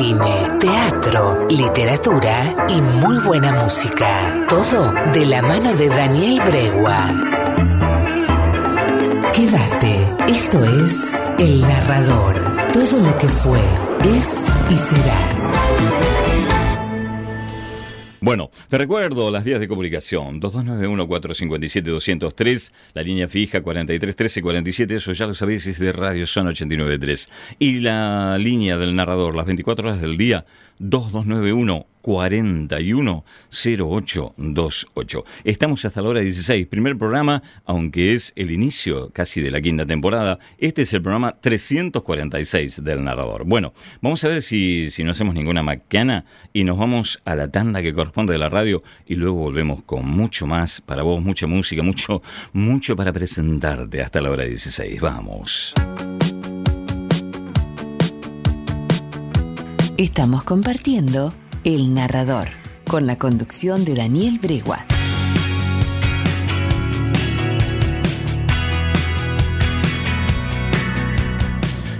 cine, teatro, literatura y muy buena música. Todo de la mano de Daniel Bregua. Quédate, esto es El Narrador. Todo lo que fue, es y será. Bueno, te recuerdo las vías de comunicación. 2291-457-203, la línea fija 431347, eso ya lo sabéis, es de Radio Son 893. Y la línea del narrador, las 24 horas del día, 2291 410828. Estamos hasta la hora 16, primer programa, aunque es el inicio casi de la quinta temporada. Este es el programa 346 del narrador. Bueno, vamos a ver si, si no hacemos ninguna macana y nos vamos a la tanda que corresponde de la radio y luego volvemos con mucho más para vos, mucha música, mucho, mucho para presentarte hasta la hora 16. Vamos. Estamos compartiendo El Narrador, con la conducción de Daniel Bregua.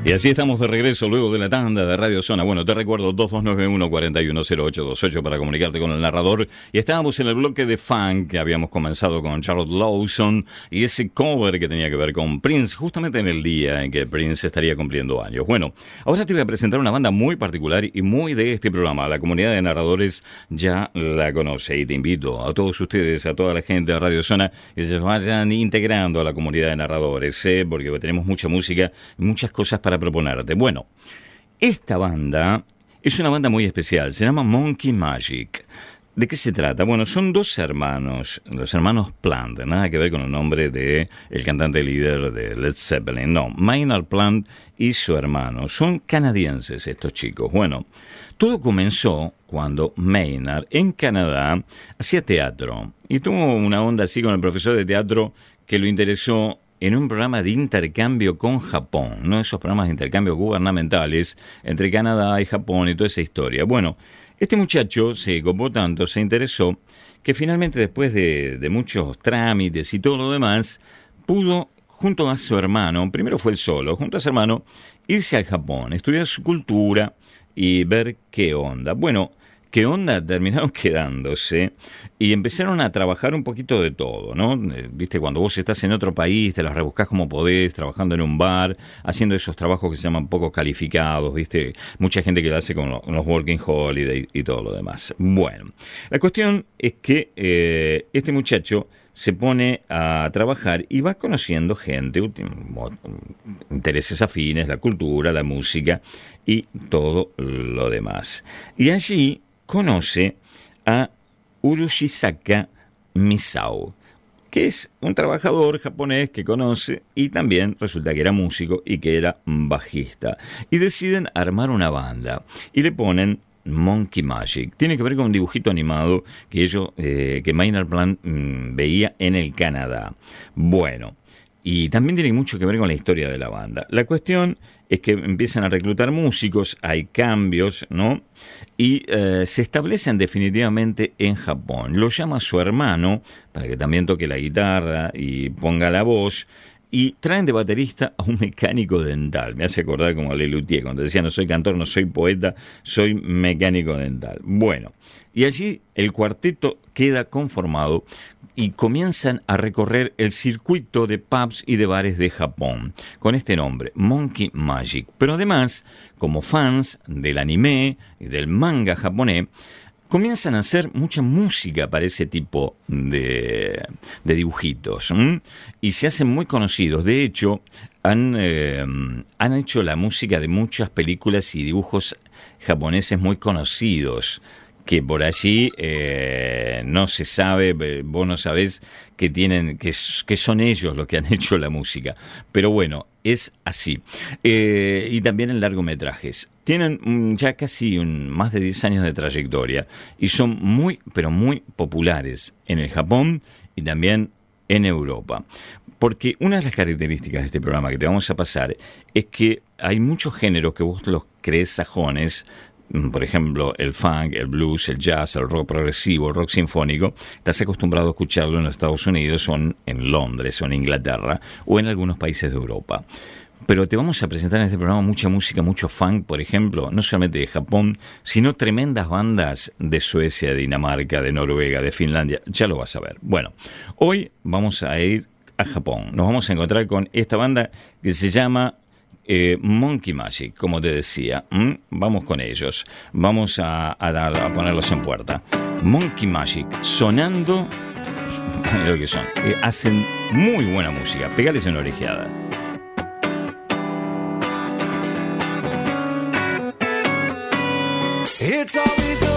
Y así estamos de regreso luego de la tanda de Radio Zona. Bueno, te recuerdo 2291-410828 para comunicarte con el narrador. Y estábamos en el bloque de funk que habíamos comenzado con Charlotte Lawson y ese cover que tenía que ver con Prince, justamente en el día en que Prince estaría cumpliendo años. Bueno, ahora te voy a presentar una banda muy particular y muy de este programa. La comunidad de narradores ya la conoce y te invito a todos ustedes, a toda la gente de Radio Zona, que se vayan integrando a la comunidad de narradores, ¿eh? porque tenemos mucha música muchas cosas para proponerte. Bueno, esta banda es una banda muy especial, se llama Monkey Magic. ¿De qué se trata? Bueno, son dos hermanos, los hermanos Plant, nada que ver con el nombre de el cantante líder de Led Zeppelin, no, Maynard Plant y su hermano, son canadienses estos chicos. Bueno, todo comenzó cuando Maynard en Canadá hacía teatro y tuvo una onda así con el profesor de teatro que lo interesó en un programa de intercambio con Japón, ¿no? Esos programas de intercambio gubernamentales entre Canadá y Japón y toda esa historia. Bueno, este muchacho se copó tanto, se interesó, que finalmente después de, de muchos trámites y todo lo demás, pudo, junto a su hermano, primero fue el solo, junto a su hermano, irse al Japón, estudiar su cultura y ver qué onda. Bueno, ¿Qué onda? Terminaron quedándose y empezaron a trabajar un poquito de todo, ¿no? Eh, Viste, cuando vos estás en otro país, te las rebuscás como podés, trabajando en un bar, haciendo esos trabajos que se llaman poco calificados, ¿viste? Mucha gente que lo hace con, los Working Holiday y todo lo demás. Bueno, la cuestión es que eh, este muchacho se pone a trabajar y va conociendo gente, intereses afines, la cultura, la música y todo lo demás. Y allí conoce a Urushisaka Misao, que es un trabajador japonés que conoce y también resulta que era músico y que era bajista. Y deciden armar una banda y le ponen Monkey Magic. Tiene que ver con un dibujito animado que ellos, eh, que Maynard Plant mm, veía en el Canadá. Bueno, y también tiene mucho que ver con la historia de la banda. La cuestión es que empiezan a reclutar músicos, hay cambios, ¿no? Y eh, se establecen definitivamente en Japón. Lo llama su hermano para que también toque la guitarra y ponga la voz. Y traen de baterista a un mecánico dental. Me hace acordar como a Lelutier, cuando decía no soy cantor, no soy poeta, soy mecánico dental. Bueno, y allí el cuarteto queda conformado y comienzan a recorrer el circuito de pubs y de bares de Japón con este nombre, Monkey Magic. Pero además, como fans del anime y del manga japonés, comienzan a hacer mucha música para ese tipo de, dibujitos y se hacen muy conocidos. De hecho, han, eh, han hecho la música de muchas películas y dibujos japoneses muy conocidos que por allí eh, no se sabe, eh, vos no sabés que tienen, que, son ellos los que han hecho la música. Pero bueno, es así. Eh, y también en largometrajes. Tienen mm, ya casi un, más de 10 años de trayectoria y son muy, pero muy populares en el Japón y también en Europa. Porque una de las características de este programa que te vamos a pasar es que hay muchos géneros que vos los crees sajones, por ejemplo, el funk, el blues, el jazz, el rock progresivo, el rock sinfónico, estás acostumbrado a escucharlo en los Estados Unidos o en Londres o en Inglaterra o en algunos países de Europa. pero te vamos a presentar en este programa mucha música, mucho funk, por ejemplo, no solamente de Japón, sino tremendas bandas de Suecia, de Dinamarca, de Noruega, de Finlandia, ya lo vas a ver. Bueno, hoy vamos a ir a Japón, nos vamos a encontrar con esta banda que se llama eh, Monkey Magic, como te decía. Vamos con ellos, vamos a, ponerlos en puerta. Monkey Magic, sonando, lo que son, eh, hacen muy buena música, pegales en la orejeada. It's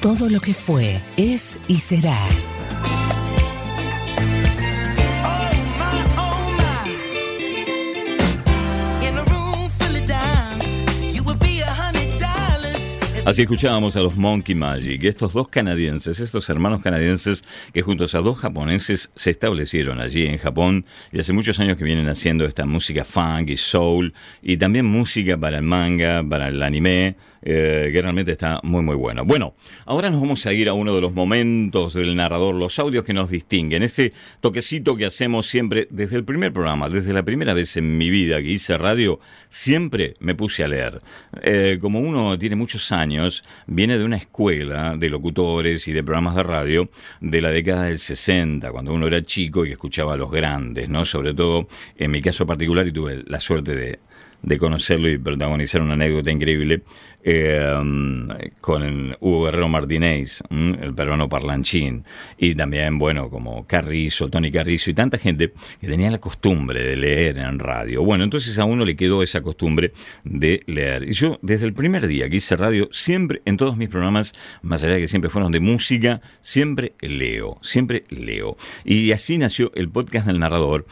Todo lo que fue, es y será. Así escuchábamos a los Monkey Magic, estos dos canadienses, estos hermanos canadienses que juntos a dos japoneses se establecieron allí en Japón y hace muchos años que vienen haciendo esta música funk y soul y también música para el manga, para el anime, eh, que realmente está muy muy bueno. Bueno, ahora nos vamos a ir a uno de los momentos del narrador, los audios que nos distinguen, ese toquecito que hacemos siempre desde el primer programa, desde la primera vez en mi vida que hice radio, siempre me puse a leer. Eh, como uno tiene muchos años, viene de una escuela de locutores y de programas de radio de la década del 60, cuando uno era chico y escuchaba a los grandes, ¿no? Sobre todo en mi caso particular y tuve la suerte de de conocerlo y protagonizar una anécdota increíble eh, con Hugo Guerrero Martínez, el peruano parlanchín, y también, bueno, como Carrizo, Tony Carrizo y tanta gente que tenía la costumbre de leer en radio. Bueno, entonces a uno le quedó esa costumbre de leer. Y yo, desde el primer día que hice radio, siempre, en todos mis programas, más allá de que siempre fueron de música, siempre leo, siempre leo. Y así nació el podcast del narrador,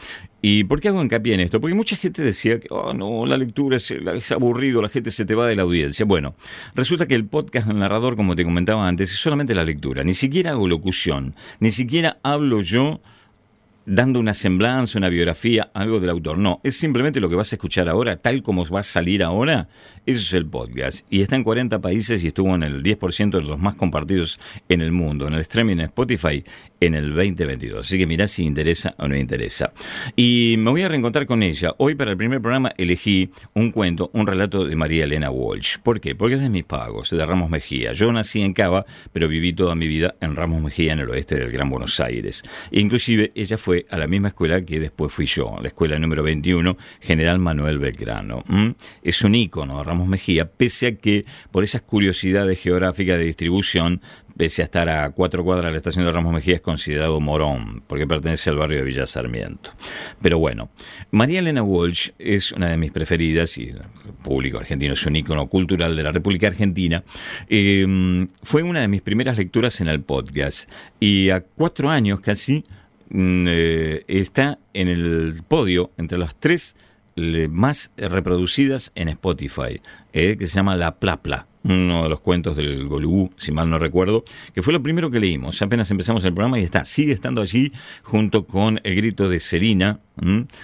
¿Y por qué hago hincapié en esto? Porque mucha gente decía que, oh, no, la lectura es, aburrido, la gente se te va de la audiencia. Bueno, resulta que el podcast narrador, como te comentaba antes, es solamente la lectura. Ni siquiera hago locución, ni siquiera hablo yo dando una semblanza, una biografía, algo del autor. No, es simplemente lo que vas a escuchar ahora, tal como va a salir ahora. Eso es el podcast. Y está en 40 países y estuvo en el 10% de los más compartidos en el mundo, en el streaming en Spotify en el 2022. Así que mirá si interesa o no interesa. Y me voy a reencontrar con ella. Hoy para el primer programa elegí un cuento, un relato de María Elena Walsh. ¿Por qué? Porque es de mis pagos, de Ramos Mejía. Yo nací en Cava, pero viví toda mi vida en Ramos Mejía, en el oeste del Gran Buenos Aires. inclusive ella fue a la misma escuela que después fui yo, la escuela número 21, General Manuel Belgrano. Es un ícono, Ramos Mejía, pese a que por esas curiosidades geográficas de distribución pese a estar a cuatro cuadras de la estación de Ramos Mejía, es considerado morón, porque pertenece al barrio de Villa Sarmiento. Pero bueno, María Elena Walsh es una de mis preferidas, y el público argentino es un ícono cultural de la República Argentina. Em, fue una de mis primeras lecturas en el podcast, y a cuatro años casi eh, está en el podio entre las tres más reproducidas en Spotify, eh, que se llama La Plapla uno de los cuentos del Golubú, si mal no recuerdo, que fue lo primero que leímos. Apenas empezamos el programa y está, sigue estando allí junto con El grito de Serina,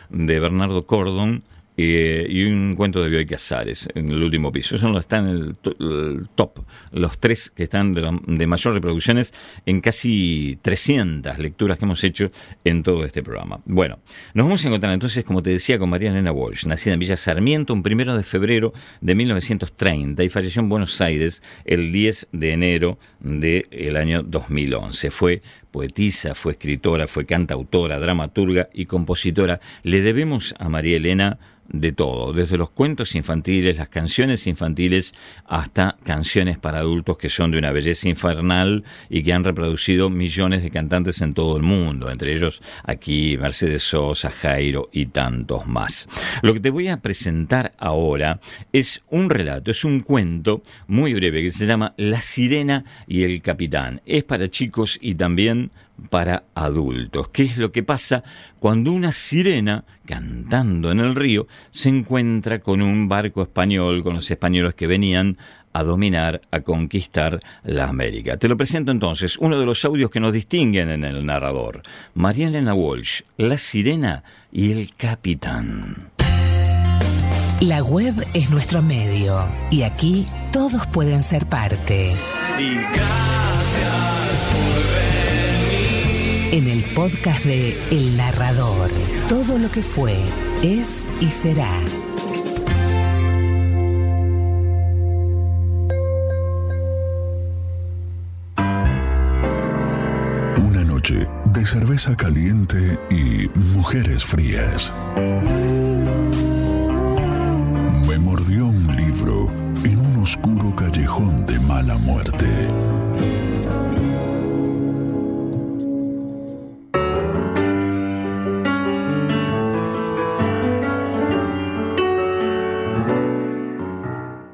de Bernardo Cordon, eh, y un cuento de Bioy Casares en el último piso. Eso están en el, top, los tres que están de, mayor reproducciones en casi 300 lecturas que hemos hecho en todo este programa. Bueno, nos vamos a encontrar entonces, como te decía, con María Elena Walsh, nacida en Villa Sarmiento un primero de febrero de 1930 y falleció en Buenos Aires el 10 de enero del año 2011. Fue poetisa, fue escritora, fue cantautora, dramaturga y compositora. Le debemos a María Elena de todo, desde los cuentos infantiles, las canciones infantiles, hasta canciones para adultos que son de una belleza infernal y que han reproducido millones de cantantes en todo el mundo, entre ellos aquí Mercedes Sosa, Jairo y tantos más. Lo que te voy a presentar ahora es un relato, es un cuento muy breve que se llama La sirena y el capitán. Es para chicos y también para adultos. ¿Qué es lo que pasa cuando una sirena, cantando en el río, se encuentra con un barco español, con los españoles que venían a dominar, a conquistar la América. Te lo presento entonces, uno de los audios que nos distinguen en el narrador. María Elena Walsh, La Sirena y el Capitán. La web es nuestro medio y aquí todos pueden ser parte. En el podcast de El Narrador, todo lo que fue, es y será. Una noche de cerveza caliente y mujeres frías. Me mordió un libro oscuro callejón de mala muerte.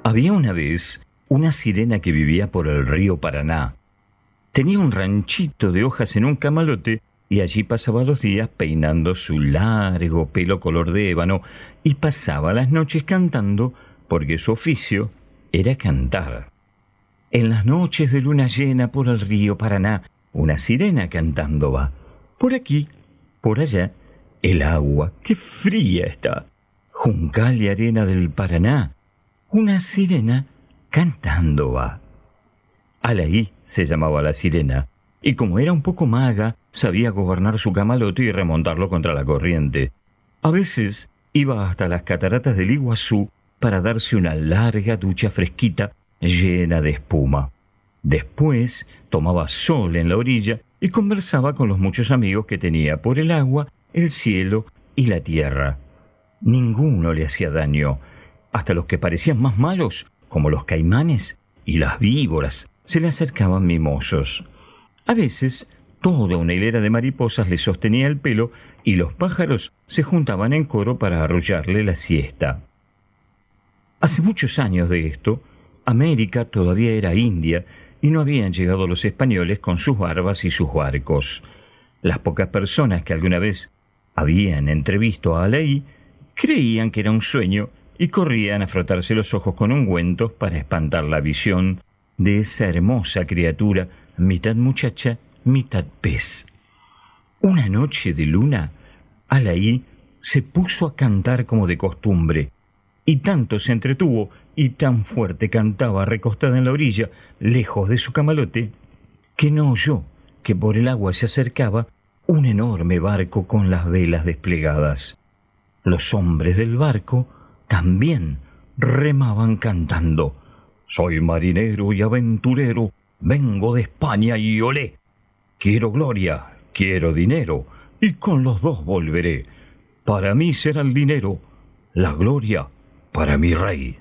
Había una vez una sirena que vivía por el río Paraná. Tenía un ranchito de hojas en un camalote y allí pasaba los días peinando su largo pelo color de ébano y pasaba las noches cantando porque su oficio era cantar. En las noches de luna llena por el río Paraná, una sirena cantando va. Por aquí, por allá, el agua, qué fría está. Juncal y arena del Paraná, una sirena cantando va. Alaí se llamaba la sirena, y como era un poco maga, sabía gobernar su camalote y remontarlo contra la corriente. A veces iba hasta las cataratas del Iguazú para darse una larga ducha fresquita llena de espuma. Después tomaba sol en la orilla y conversaba con los muchos amigos que tenía por el agua, el cielo y la tierra. Ninguno le hacía daño, hasta los que parecían más malos, como los caimanes y las víboras, se le acercaban mimosos. A veces, toda una hilera de mariposas le sostenía el pelo y los pájaros se juntaban en coro para arrullarle la siesta. Hace muchos años de esto, América todavía era India y no habían llegado los españoles con sus barbas y sus barcos. Las pocas personas que alguna vez habían entrevisto a Alaí creían que era un sueño y corrían a frotarse los ojos con ungüentos para espantar la visión de esa hermosa criatura, mitad muchacha, mitad pez. Una noche de luna, Alaí se puso a cantar como de costumbre, y tanto se entretuvo y tan fuerte cantaba recostada en la orilla, lejos de su camalote, que no oyó que por el agua se acercaba un enorme barco con las velas desplegadas. Los hombres del barco también remaban cantando. Soy marinero y aventurero, vengo de España y olé. Quiero gloria, quiero dinero, y con los dos volveré. Para mí será el dinero, la gloria para mi rey.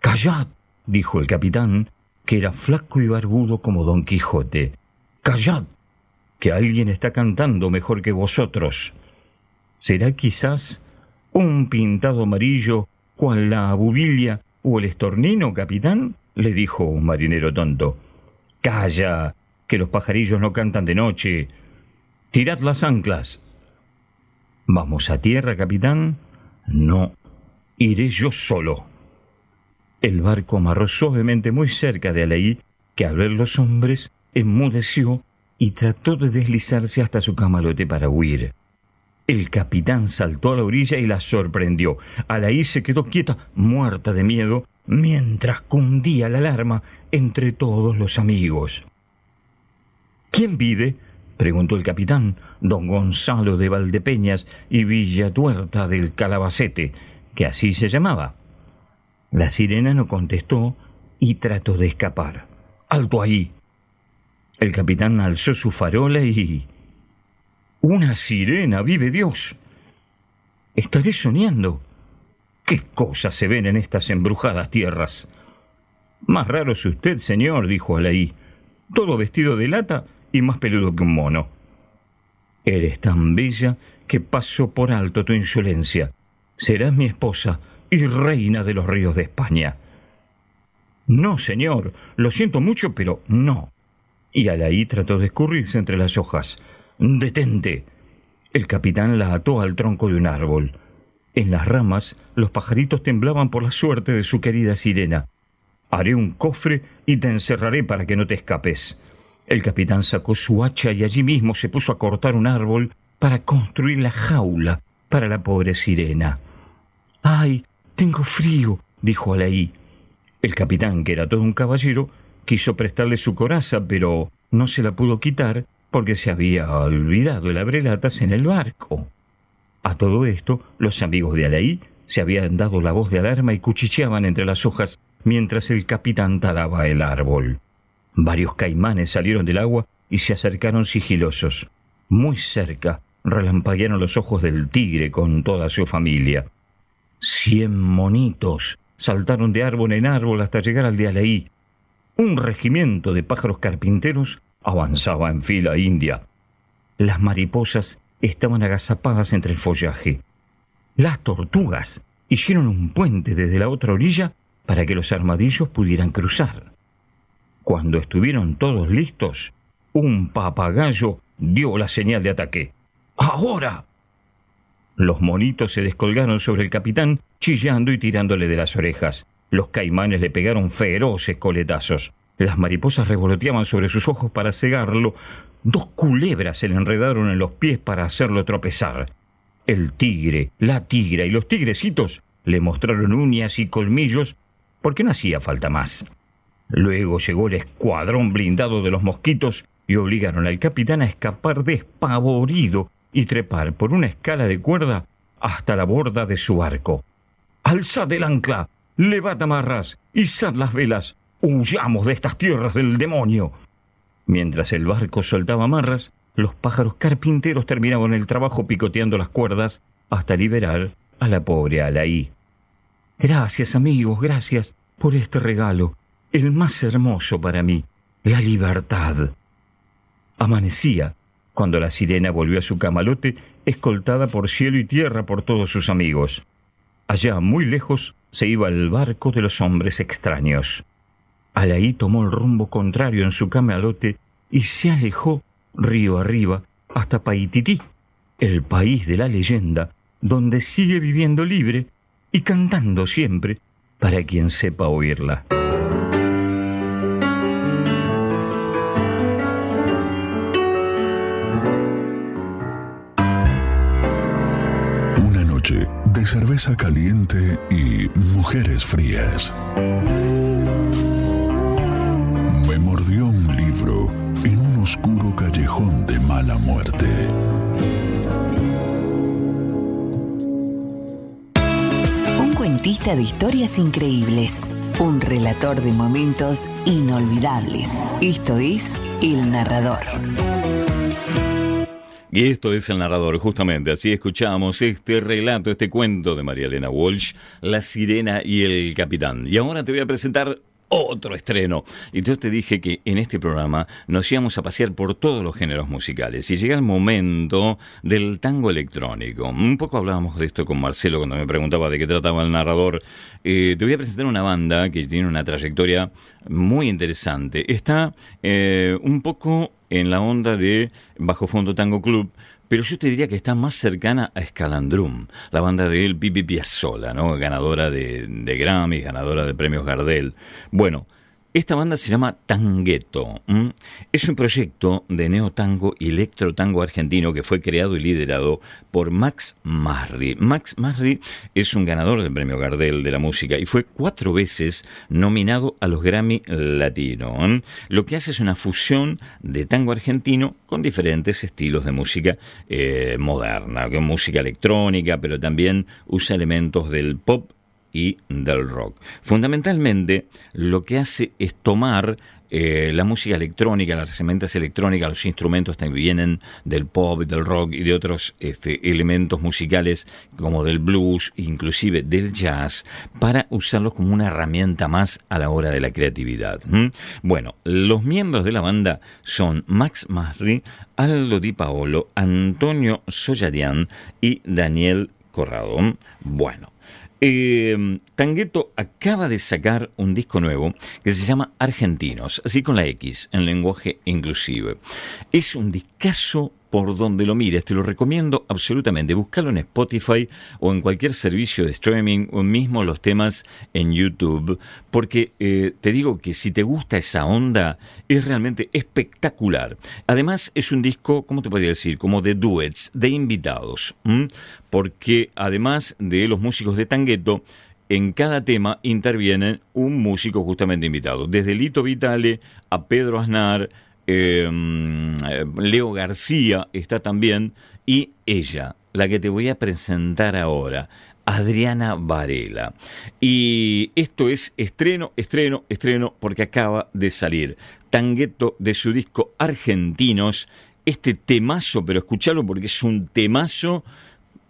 Callad, dijo el capitán, que era flaco y barbudo como Don Quijote. Callad, que alguien está cantando mejor que vosotros. ¿Será quizás un pintado amarillo cual la bubilla o el estornino, capitán? le dijo un marinero tonto. Calla, que los pajarillos no cantan de noche. Tirad las anclas. ¿Vamos a tierra, capitán? No, Iré yo solo. El barco amarró suavemente muy cerca de Alaí, que al ver los hombres enmudeció y trató de deslizarse hasta su camarote para huir. El capitán saltó a la orilla y la sorprendió. Alaí se quedó quieta, muerta de miedo, mientras cundía la alarma entre todos los amigos. ¿Quién pide? preguntó el capitán, don Gonzalo de Valdepeñas y Villatuerta del Calabacete, que así se llamaba. La sirena no contestó y trató de escapar. ¡Alto ahí! El capitán alzó su farola y... ¡Una sirena! ¡Vive Dios! Estaré soñando. ¿Qué cosas se ven en estas embrujadas tierras? Más raro es usted, señor, dijo Alaí, todo vestido de lata y más peludo que un mono. Eres tan bella que paso por alto tu insolencia serás mi esposa y reina de los ríos de España. No, señor, lo siento mucho, pero no. Y Alaí trató de escurrirse entre las hojas. Detente. El capitán la ató al tronco de un árbol. En las ramas los pajaritos temblaban por la suerte de su querida sirena. Haré un cofre y te encerraré para que no te escapes. El capitán sacó su hacha y allí mismo se puso a cortar un árbol para construir la jaula para la pobre sirena. ¡Ay! Tengo frío, dijo Alaí. El capitán, que era todo un caballero, quiso prestarle su coraza, pero no se la pudo quitar porque se había olvidado el abrelatas en el barco. A todo esto, los amigos de Alaí se habían dado la voz de alarma y cuchicheaban entre las hojas mientras el capitán talaba el árbol. Varios caimanes salieron del agua y se acercaron sigilosos. Muy cerca relampaguearon los ojos del tigre con toda su familia. Cien monitos saltaron de árbol en árbol hasta llegar al de Alaí. Un regimiento de pájaros carpinteros avanzaba en fila india. Las mariposas estaban agazapadas entre el follaje. Las tortugas hicieron un puente desde la otra orilla para que los armadillos pudieran cruzar. Cuando estuvieron todos listos, un papagayo dio la señal de ataque. ¡Ahora! Los monitos se descolgaron sobre el capitán, chillando y tirándole de las orejas. Los caimanes le pegaron feroces coletazos. Las mariposas revoloteaban sobre sus ojos para cegarlo. Dos culebras se le enredaron en los pies para hacerlo tropezar. El tigre, la tigra y los tigrecitos le mostraron uñas y colmillos porque no hacía falta más. Luego llegó el escuadrón blindado de los mosquitos y obligaron al capitán a escapar despavorido y trepar por una escala de cuerda hasta la borda de su barco. Alzad el ancla, levad amarras, izad las velas, huyamos de estas tierras del demonio. Mientras el barco soltaba amarras, los pájaros carpinteros terminaban el trabajo picoteando las cuerdas hasta liberar a la pobre Alaí. Gracias, amigos, gracias por este regalo, el más hermoso para mí, la libertad. Amanecía cuando la sirena volvió a su camalote, escoltada por cielo y tierra por todos sus amigos. Allá, muy lejos, se iba el barco de los hombres extraños. Alaí tomó el rumbo contrario en su camalote y se alejó río arriba hasta Paitití, el país de la leyenda, donde sigue viviendo libre y cantando siempre para quien sepa oírla. Cerveza caliente y mujeres frías. Me mordió un libro en un oscuro callejón de mala muerte. Un cuentista de historias increíbles. Un relator de momentos inolvidables. Esto es El Narrador. Y esto es el narrador, justamente. Así escuchamos este relato, este cuento de María Elena Walsh, La sirena y el capitán. Y ahora te voy a presentar otro estreno. Y yo te dije que en este programa nos íbamos a pasear por todos los géneros musicales. Y llega el momento del tango electrónico. Un poco hablábamos de esto con Marcelo cuando me preguntaba de qué trataba el narrador. Eh, te voy a presentar una banda que tiene una trayectoria muy interesante. Está eh, un poco en la onda de Bajo Fondo Tango Club, pero yo te diría que está más cercana a Scalandrum, la banda de El Pipi Piazzolla, ¿no? ganadora de, de Grammy, ganadora de premios Gardel. Bueno, esta banda se llama Tangueto. Es un proyecto de neotango y electrotango argentino que fue creado y liderado por Max Marri. Max Marri es un ganador del premio Gardel de la música y fue cuatro veces nominado a los Grammy Latino. Lo que hace es una fusión de tango argentino con diferentes estilos de música eh, moderna, con música electrónica, pero también usa elementos del pop y del rock. Fundamentalmente lo que hace es tomar eh, la música electrónica, las herramientas electrónicas, los instrumentos también vienen del pop, del rock y de otros este, elementos musicales como del blues, inclusive del jazz, para usarlos como una herramienta más a la hora de la creatividad. Bueno, los miembros de la banda son Max Masri, Aldo Di Paolo, Antonio Soyadian y Daniel Corrado. Bueno, eh, Tangueto acaba de sacar un disco nuevo que se llama Argentinos, así con la X, en lenguaje inclusive. Es un discazo por donde lo mires, te lo recomiendo absolutamente. Búscalo en Spotify o en cualquier servicio de streaming o mismo los temas en YouTube, porque eh, te digo que si te gusta esa onda, es realmente espectacular. Además, es un disco, ¿cómo te podría decir? Como de duets, de invitados, porque además de los músicos de Tangueto, en cada tema interviene un músico justamente invitado, desde Lito Vitale a Pedro Aznar, eh, Leo García está también, y ella, la que te voy a presentar ahora, Adriana Varela. Y esto es estreno, estreno, estreno, porque acaba de salir Tangueto de su disco Argentinos, este temazo, pero escúchalo porque es un temazo,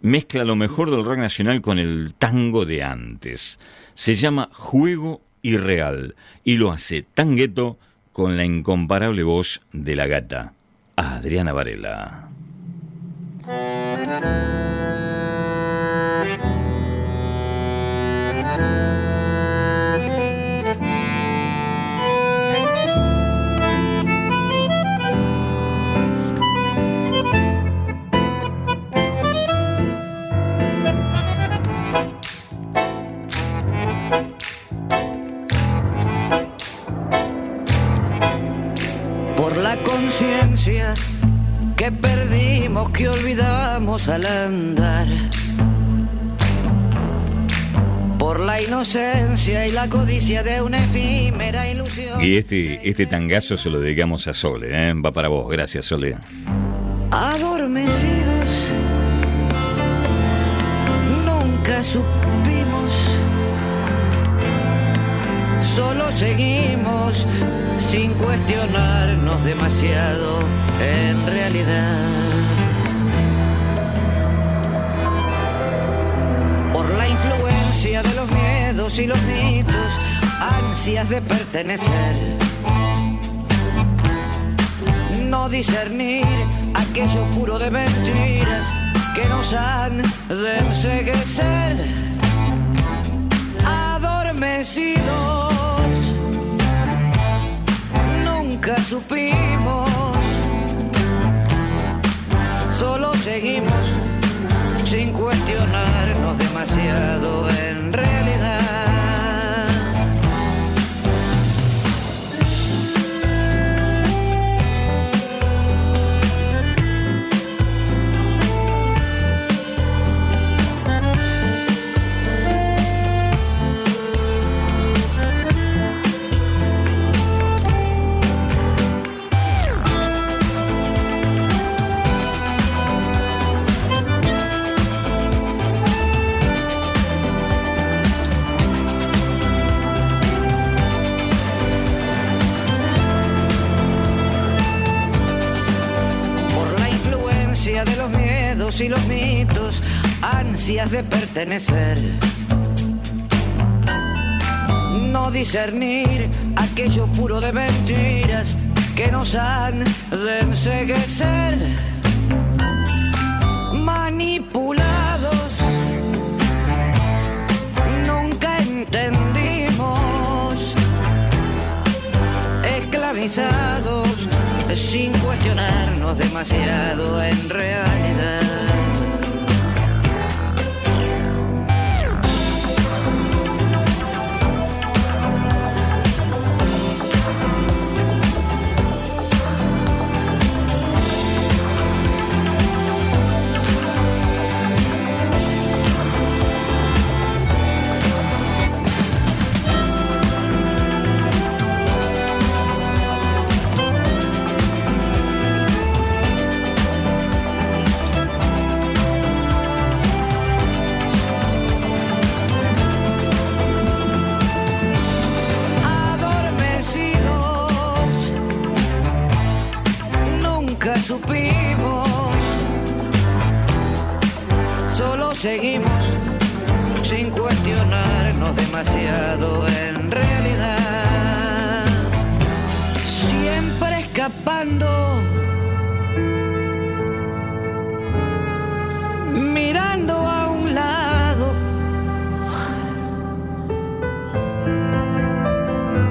mezcla lo mejor del rock nacional con el tango de antes. Se llama Juego Irreal y lo hace Tangueto con la incomparable voz de la gata, Adriana Varela. Conciencia que perdimos, que olvidamos al andar. Por la inocencia y la codicia de una efímera ilusión. Y este, este tangazo se lo dedicamos a Sole, ¿eh? va para vos, gracias Sole. Adormecidos, nunca supimos, solo seguimos sin cuestionarnos demasiado en realidad. Por la influencia de los miedos y los mitos, ansias de pertenecer. No discernir aquello puro de mentiras que nos han de enseguecer. Adormecidos, supimos, solo seguimos sin cuestionarnos demasiado en realidad. No discernir aquello puro de mentiras que nos han de enseguecer. Manipulados, nunca entendimos esclavizados sin cuestionarnos demasiado en realidad. Supimos, solo seguimos sin cuestionarnos demasiado en realidad, siempre escapando. Mirando a un lado,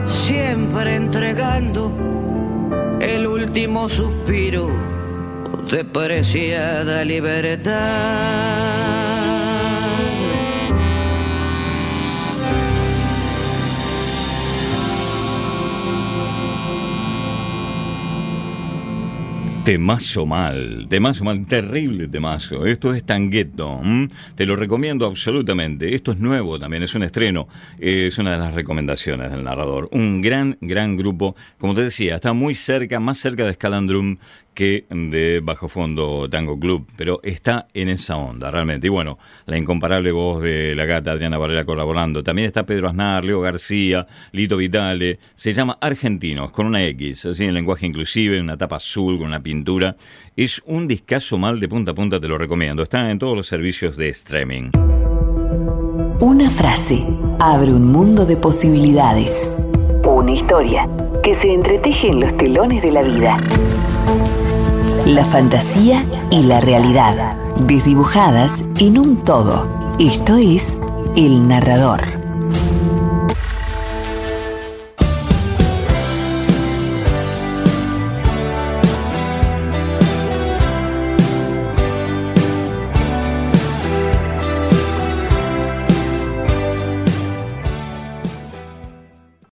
siempre entregando el último suspiro de preciada libertad. Temazo mal, temazo mal, terrible temazo. Esto es Tangueto, ¿m? te lo recomiendo absolutamente. Esto es nuevo también, es un estreno, es una de las recomendaciones del narrador. Un gran, gran grupo, como te decía, está muy cerca, más cerca de Scalandrum de Bajo Fondo Tango Club, pero está en esa onda realmente. Y bueno, la incomparable voz de la gata Adriana Barrera colaborando. También está Pedro Aznar, Leo García, Lito Vitale. Se llama Argentinos, con una X, así en lenguaje inclusive, una tapa azul con una pintura. Es un discazo mal de punta a punta, te lo recomiendo. Está en todos los servicios de streaming. Una frase abre un mundo de posibilidades. Una historia que se entreteje en los telones de la vida. La fantasía y la realidad, desdibujadas en un todo. Esto es El Narrador.